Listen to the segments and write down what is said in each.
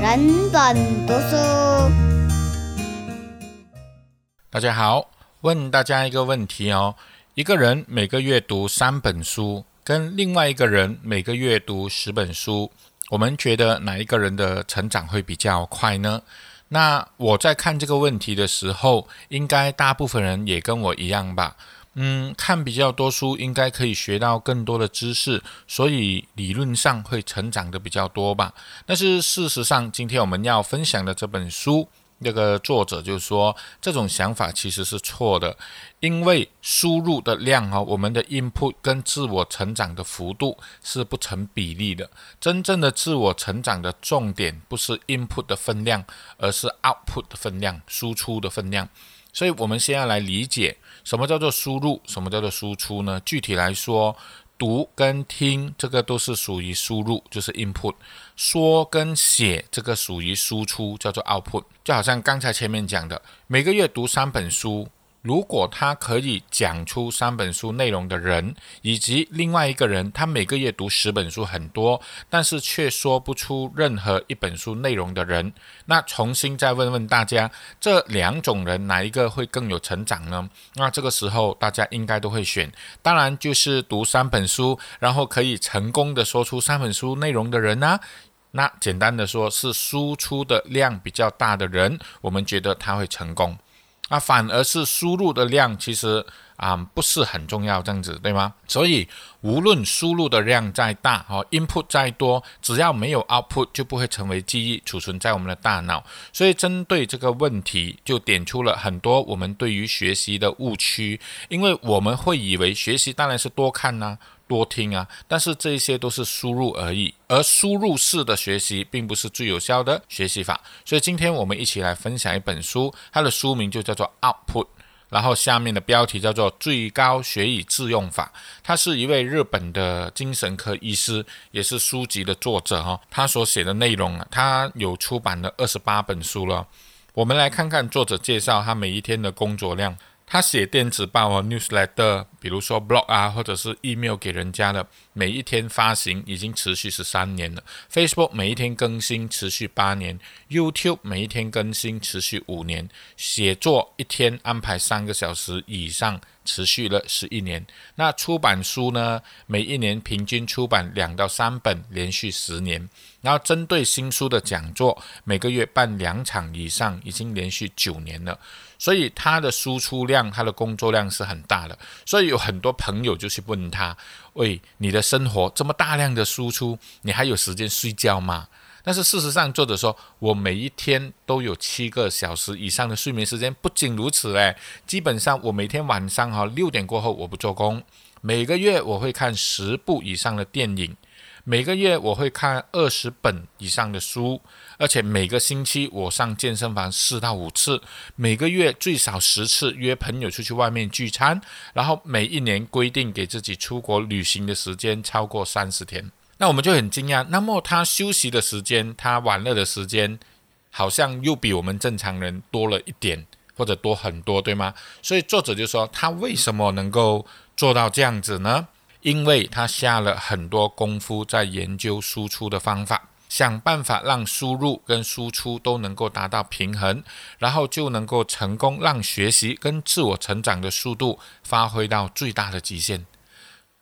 人本读书。大家好，问大家一个问题哦：一个人每个月读三本书，跟另外一个人每个月读十本书，我们觉得哪一个人的成长会比较快呢？那我在看这个问题的时候，应该大部分人也跟我一样吧？嗯，看比较多书，应该可以学到更多的知识，所以理论上会成长的比较多吧。但是事实上，今天我们要分享的这本书，那个作者就说，这种想法其实是错的，因为输入的量啊，我们的 input 跟自我成长的幅度是不成比例的。真正的自我成长的重点不是 input 的分量，而是 output 的分量，输出的分量。所以，我们先要来理解什么叫做输入，什么叫做输出呢？具体来说，读跟听这个都是属于输入，就是 input；说跟写这个属于输出，叫做 output。就好像刚才前面讲的，每个月读三本书。如果他可以讲出三本书内容的人，以及另外一个人，他每个月读十本书很多，但是却说不出任何一本书内容的人，那重新再问问大家，这两种人哪一个会更有成长呢？那这个时候大家应该都会选，当然就是读三本书，然后可以成功的说出三本书内容的人呢。那简单的说，是输出的量比较大的人，我们觉得他会成功。那，反而是输入的量其实啊不是很重要，这样子对吗？所以无论输入的量再大，哦，input 再多，只要没有 output 就不会成为记忆储存在我们的大脑。所以针对这个问题，就点出了很多我们对于学习的误区，因为我们会以为学习当然是多看呐。多听啊，但是这些都是输入而已，而输入式的学习并不是最有效的学习法。所以今天我们一起来分享一本书，它的书名就叫做 Output，然后下面的标题叫做最高学以致用法。他是一位日本的精神科医师，也是书籍的作者哈。他所写的内容啊，他有出版了二十八本书了。我们来看看作者介绍他每一天的工作量。他写电子报啊，newsletter，比如说 blog 啊，或者是 email 给人家的，每一天发行已经持续十三年了。Facebook 每一天更新持续八年，YouTube 每一天更新持续五年。写作一天安排三个小时以上，持续了十一年。那出版书呢？每一年平均出版两到三本，连续十年。然后针对新书的讲座，每个月办两场以上，已经连续九年了。所以他的输出量，他的工作量是很大的。所以有很多朋友就去问他：“喂，你的生活这么大量的输出，你还有时间睡觉吗？”但是事实上，作者说：“我每一天都有七个小时以上的睡眠时间。不仅如此，诶，基本上我每天晚上哈六点过后我不做工。每个月我会看十部以上的电影。”每个月我会看二十本以上的书，而且每个星期我上健身房四到五次，每个月最少十次约朋友出去外面聚餐，然后每一年规定给自己出国旅行的时间超过三十天。那我们就很惊讶，那么他休息的时间，他玩乐的时间，好像又比我们正常人多了一点，或者多很多，对吗？所以作者就说，他为什么能够做到这样子呢？因为他下了很多功夫在研究输出的方法，想办法让输入跟输出都能够达到平衡，然后就能够成功让学习跟自我成长的速度发挥到最大的极限。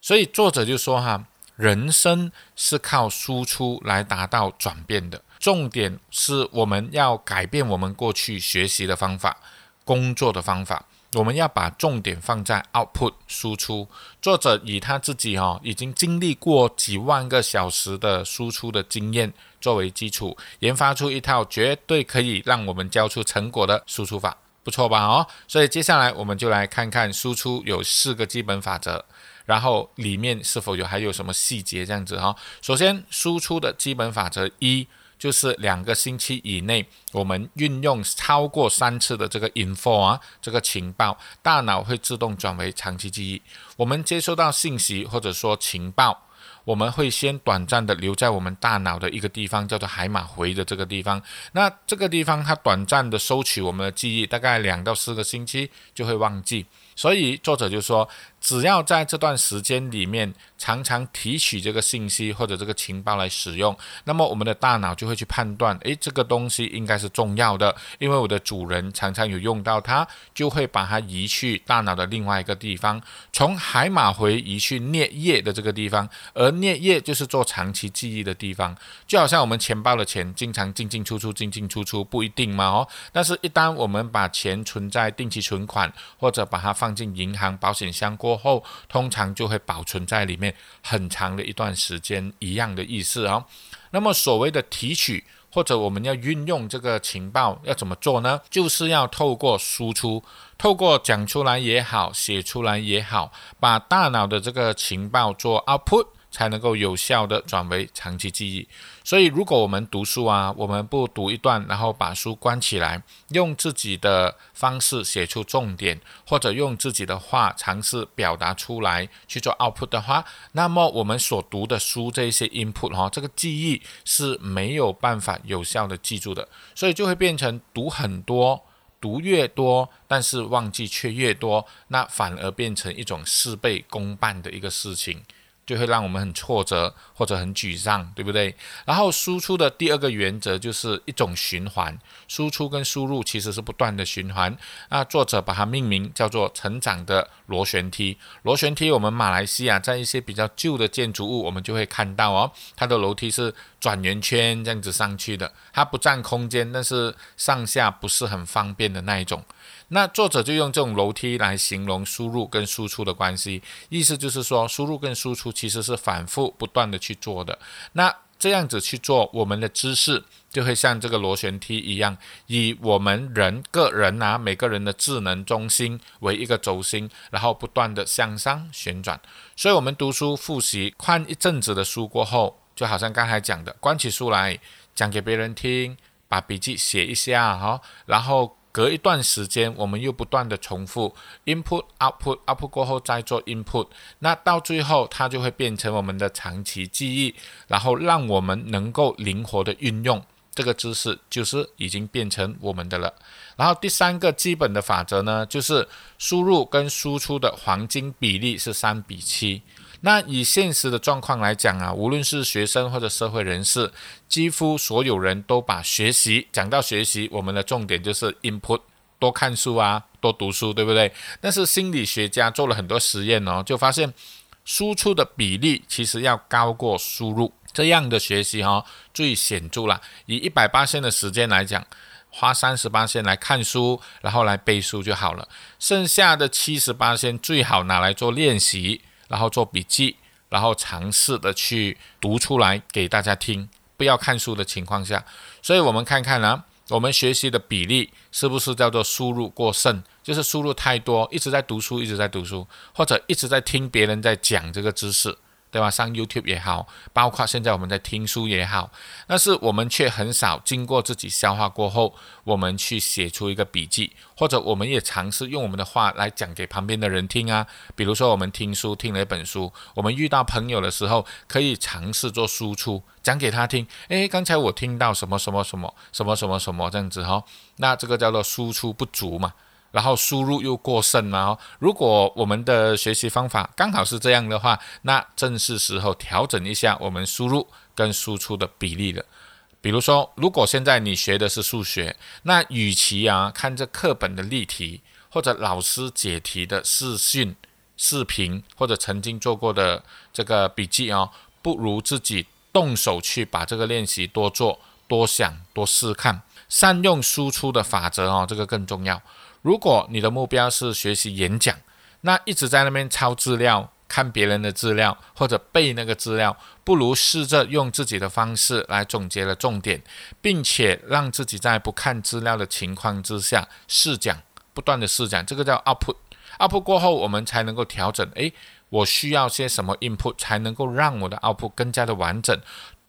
所以作者就说：“哈，人生是靠输出来达到转变的，重点是我们要改变我们过去学习的方法、工作的方法。”我们要把重点放在 output 输出。作者以他自己哈已经经历过几万个小时的输出的经验作为基础，研发出一套绝对可以让我们交出成果的输出法，不错吧？哦，所以接下来我们就来看看输出有四个基本法则，然后里面是否有还有什么细节这样子哈。首先，输出的基本法则一。就是两个星期以内，我们运用超过三次的这个 info 啊，这个情报，大脑会自动转为长期记忆。我们接收到信息或者说情报，我们会先短暂的留在我们大脑的一个地方，叫做海马回的这个地方。那这个地方它短暂的收取我们的记忆，大概两到四个星期就会忘记。所以作者就说，只要在这段时间里面常常提取这个信息或者这个情报来使用，那么我们的大脑就会去判断，诶，这个东西应该是重要的，因为我的主人常常有用到它，就会把它移去大脑的另外一个地方，从海马回移去颞叶的这个地方，而颞叶就是做长期记忆的地方，就好像我们钱包的钱经常进进出出，进进出出不一定嘛哦，但是一旦我们把钱存在定期存款或者把它放进银行保险箱过。过后，通常就会保存在里面很长的一段时间，一样的意思啊。那么所谓的提取或者我们要运用这个情报要怎么做呢？就是要透过输出，透过讲出来也好，写出来也好，把大脑的这个情报做 output。才能够有效的转为长期记忆。所以，如果我们读书啊，我们不读一段，然后把书关起来，用自己的方式写出重点，或者用自己的话尝试表达出来去做 output 的话，那么我们所读的书这一些 input 哈，这个记忆是没有办法有效的记住的，所以就会变成读很多，读越多，但是忘记却越多，那反而变成一种事倍功半的一个事情。就会让我们很挫折或者很沮丧，对不对？然后输出的第二个原则就是一种循环，输出跟输入其实是不断的循环。那作者把它命名叫做“成长的螺旋梯”。螺旋梯，我们马来西亚在一些比较旧的建筑物，我们就会看到哦，它的楼梯是转圆圈这样子上去的，它不占空间，但是上下不是很方便的那一种。那作者就用这种楼梯来形容输入跟输出的关系，意思就是说，输入跟输出其实是反复不断的去做的。那这样子去做，我们的知识就会像这个螺旋梯一样，以我们人个人啊每个人的智能中心为一个轴心，然后不断的向上旋转。所以，我们读书复习看一阵子的书过后，就好像刚才讲的，关起书来讲给别人听，把笔记写一下哈，然后。隔一段时间，我们又不断的重复 input output output 过后再做 input，那到最后它就会变成我们的长期记忆，然后让我们能够灵活的运用这个知识，就是已经变成我们的了。然后第三个基本的法则呢，就是输入跟输出的黄金比例是三比七。那以现实的状况来讲啊，无论是学生或者社会人士，几乎所有人都把学习讲到学习，我们的重点就是 input，多看书啊，多读书，对不对？但是心理学家做了很多实验哦，就发现输出的比例其实要高过输入，这样的学习哈最显著了。以一百八线的时间来讲，花三十八线来看书，然后来背书就好了，剩下的七十八线最好拿来做练习。然后做笔记，然后尝试的去读出来给大家听，不要看书的情况下，所以我们看看呢，我们学习的比例是不是叫做输入过剩，就是输入太多，一直在读书，一直在读书，或者一直在听别人在讲这个知识。对吧？上 YouTube 也好，包括现在我们在听书也好，但是我们却很少经过自己消化过后，我们去写出一个笔记，或者我们也尝试用我们的话来讲给旁边的人听啊。比如说，我们听书听了一本书，我们遇到朋友的时候，可以尝试做输出，讲给他听。诶，刚才我听到什么什么什么什么什么什么这样子哈，那这个叫做输出不足嘛。然后输入又过剩了。如果我们的学习方法刚好是这样的话，那正是时候调整一下我们输入跟输出的比例了。比如说，如果现在你学的是数学，那与其啊看这课本的例题或者老师解题的视讯视频或者曾经做过的这个笔记啊，不如自己动手去把这个练习多做多想多试看，善用输出的法则哦，这个更重要。如果你的目标是学习演讲，那一直在那边抄资料、看别人的资料或者背那个资料，不如试着用自己的方式来总结了重点，并且让自己在不看资料的情况之下试讲，不断的试讲，这个叫 output。output 过后，我们才能够调整，诶，我需要些什么 input 才能够让我的 output 更加的完整。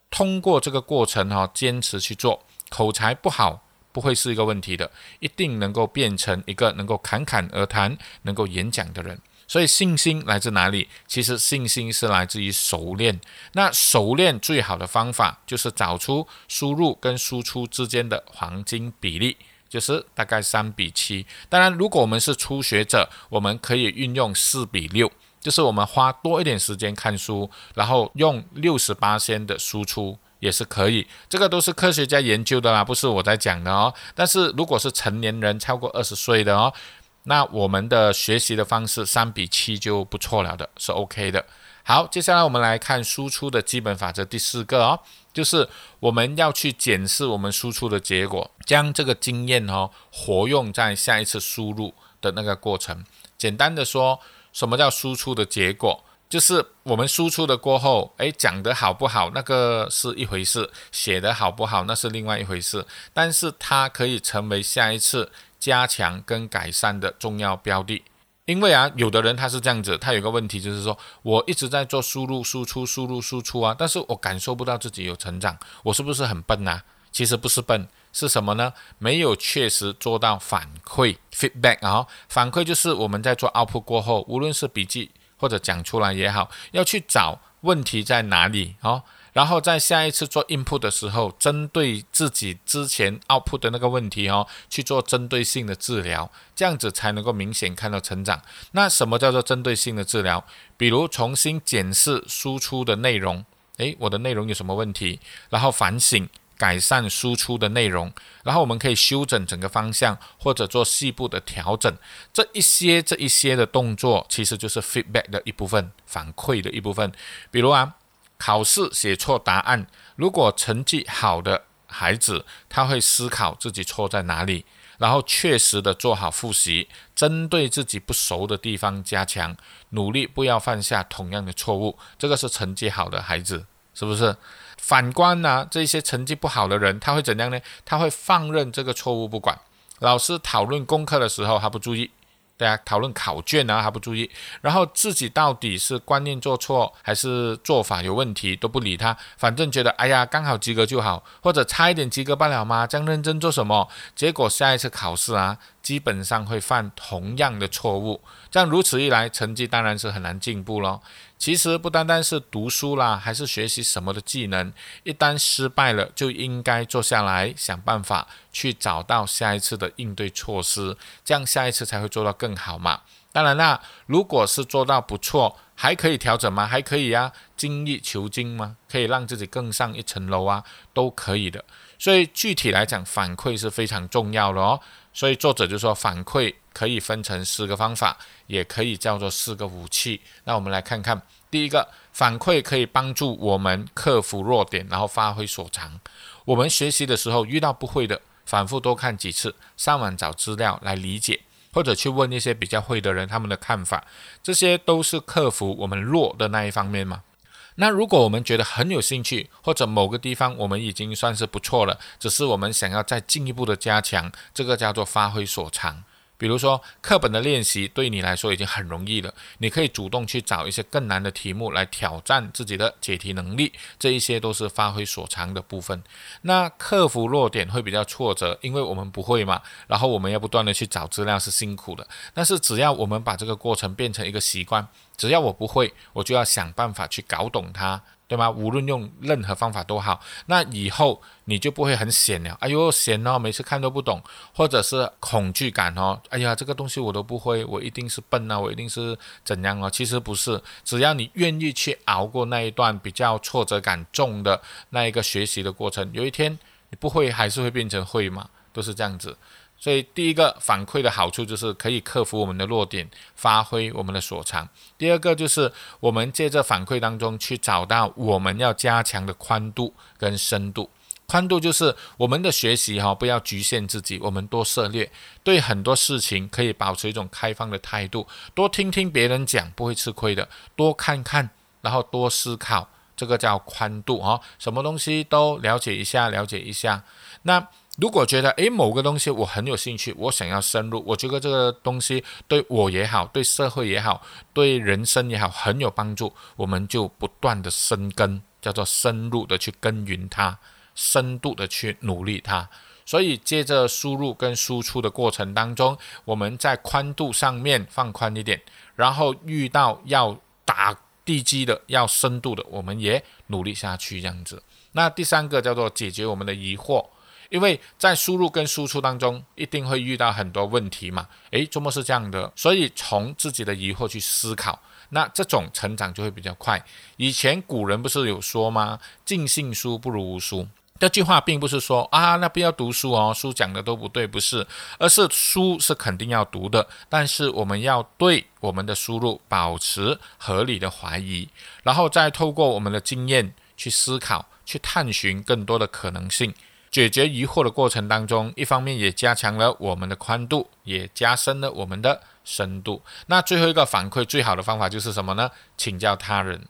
通过这个过程哈，坚持去做，口才不好。不会是一个问题的，一定能够变成一个能够侃侃而谈、能够演讲的人。所以信心来自哪里？其实信心是来自于熟练。那熟练最好的方法就是找出输入跟输出之间的黄金比例，就是大概三比七。当然，如果我们是初学者，我们可以运用四比六。就是我们花多一点时间看书，然后用六十八先的输出也是可以。这个都是科学家研究的啦，不是我在讲的哦。但是如果是成年人超过二十岁的哦，那我们的学习的方式三比七就不错了的，是 OK 的。好，接下来我们来看输出的基本法则第四个哦，就是我们要去检视我们输出的结果，将这个经验哦活用在下一次输入的那个过程。简单的说，什么叫输出的结果？就是我们输出的过后，诶，讲得好不好，那个是一回事；写得好不好，那是另外一回事。但是它可以成为下一次加强跟改善的重要标的。因为啊，有的人他是这样子，他有个问题就是说，我一直在做输入、输出、输入、输出啊，但是我感受不到自己有成长，我是不是很笨啊？其实不是笨，是什么呢？没有确实做到反馈 （feedback） 啊，反馈就是我们在做 output 过后，无论是笔记或者讲出来也好，要去找问题在哪里哦。然后在下一次做 input 的时候，针对自己之前 output 的那个问题哦，去做针对性的治疗，这样子才能够明显看到成长。那什么叫做针对性的治疗？比如重新检视输出的内容，诶，我的内容有什么问题？然后反省改善输出的内容，然后我们可以修整整个方向，或者做细部的调整。这一些这一些的动作，其实就是 feedback 的一部分，反馈的一部分。比如啊。考试写错答案，如果成绩好的孩子，他会思考自己错在哪里，然后确实的做好复习，针对自己不熟的地方加强努力，不要犯下同样的错误。这个是成绩好的孩子，是不是？反观呢，这些成绩不好的人，他会怎样呢？他会放任这个错误不管，老师讨论功课的时候，他不注意。大家讨论考卷啊，还不注意，然后自己到底是观念做错还是做法有问题都不理他，反正觉得哎呀刚好及格就好，或者差一点及格罢了吗？这样认真做什么？结果下一次考试啊，基本上会犯同样的错误。这样如此一来，成绩当然是很难进步咯。其实不单单是读书啦，还是学习什么的技能，一旦失败了，就应该坐下来想办法去找到下一次的应对措施，这样下一次才会做到更好嘛。当然啦，如果是做到不错，还可以调整吗？还可以呀，精益求精吗？可以让自己更上一层楼啊，都可以的。所以具体来讲，反馈是非常重要的哦。所以作者就说，反馈可以分成四个方法，也可以叫做四个武器。那我们来看看，第一个反馈可以帮助我们克服弱点，然后发挥所长。我们学习的时候遇到不会的，反复多看几次，上网找资料来理解，或者去问一些比较会的人他们的看法，这些都是克服我们弱的那一方面嘛。那如果我们觉得很有兴趣，或者某个地方我们已经算是不错了，只是我们想要再进一步的加强，这个叫做发挥所长。比如说，课本的练习对你来说已经很容易了，你可以主动去找一些更难的题目来挑战自己的解题能力，这一些都是发挥所长的部分。那克服弱点会比较挫折，因为我们不会嘛，然后我们要不断的去找资料是辛苦的。但是只要我们把这个过程变成一个习惯，只要我不会，我就要想办法去搞懂它。对吗？无论用任何方法都好，那以后你就不会很险了。哎呦，险哦，每次看都不懂，或者是恐惧感哦。哎呀，这个东西我都不会，我一定是笨啊，我一定是怎样哦？其实不是，只要你愿意去熬过那一段比较挫折感重的那一个学习的过程，有一天你不会还是会变成会嘛，都是这样子。所以第一个反馈的好处就是可以克服我们的弱点，发挥我们的所长。第二个就是我们借着反馈当中去找到我们要加强的宽度跟深度。宽度就是我们的学习哈，不要局限自己，我们多涉猎，对很多事情可以保持一种开放的态度，多听听别人讲，不会吃亏的。多看看，然后多思考，这个叫宽度哈，什么东西都了解一下，了解一下。那。如果觉得诶某个东西我很有兴趣，我想要深入，我觉得这个东西对我也好，对社会也好，对人生也好很有帮助，我们就不断的深耕，叫做深入的去耕耘它，深度的去努力它。所以，借着输入跟输出的过程当中，我们在宽度上面放宽一点，然后遇到要打地基的、要深度的，我们也努力下去这样子。那第三个叫做解决我们的疑惑。因为在输入跟输出当中，一定会遇到很多问题嘛。诶，怎么是这样的？所以从自己的疑惑去思考，那这种成长就会比较快。以前古人不是有说吗？尽信书不如无书。这句话并不是说啊，那不要读书哦，书讲的都不对，不是，而是书是肯定要读的，但是我们要对我们的输入保持合理的怀疑，然后再透过我们的经验去思考，去探寻更多的可能性，解决疑惑的过程当中，一方面也加强了我们的宽度，也加深了我们的深度。那最后一个反馈最好的方法就是什么呢？请教他人。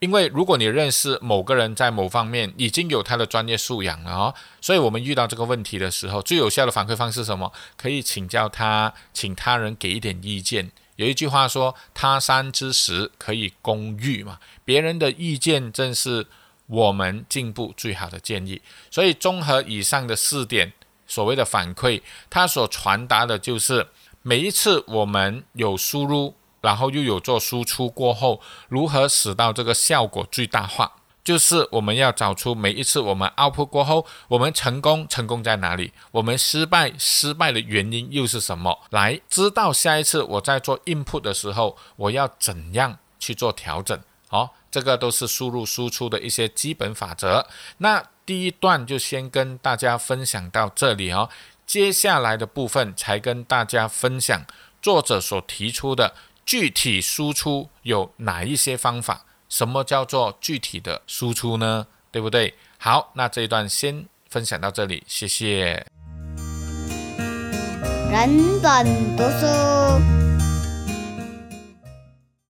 因为如果你认识某个人在某方面已经有他的专业素养了哦，所以我们遇到这个问题的时候，最有效的反馈方式是什么？可以请教他，请他人给一点意见。有一句话说：“他山之石，可以攻玉嘛。”别人的意见正是我们进步最好的建议。所以综合以上的四点，所谓的反馈，它所传达的就是每一次我们有输入。然后又有做输出过后，如何使到这个效果最大化？就是我们要找出每一次我们 output 过后，我们成功成功在哪里？我们失败失败的原因又是什么？来知道下一次我在做 input 的时候，我要怎样去做调整？好，这个都是输入输出的一些基本法则。那第一段就先跟大家分享到这里哦，接下来的部分才跟大家分享作者所提出的。具体输出有哪一些方法？什么叫做具体的输出呢？对不对？好，那这一段先分享到这里，谢谢。人本读书。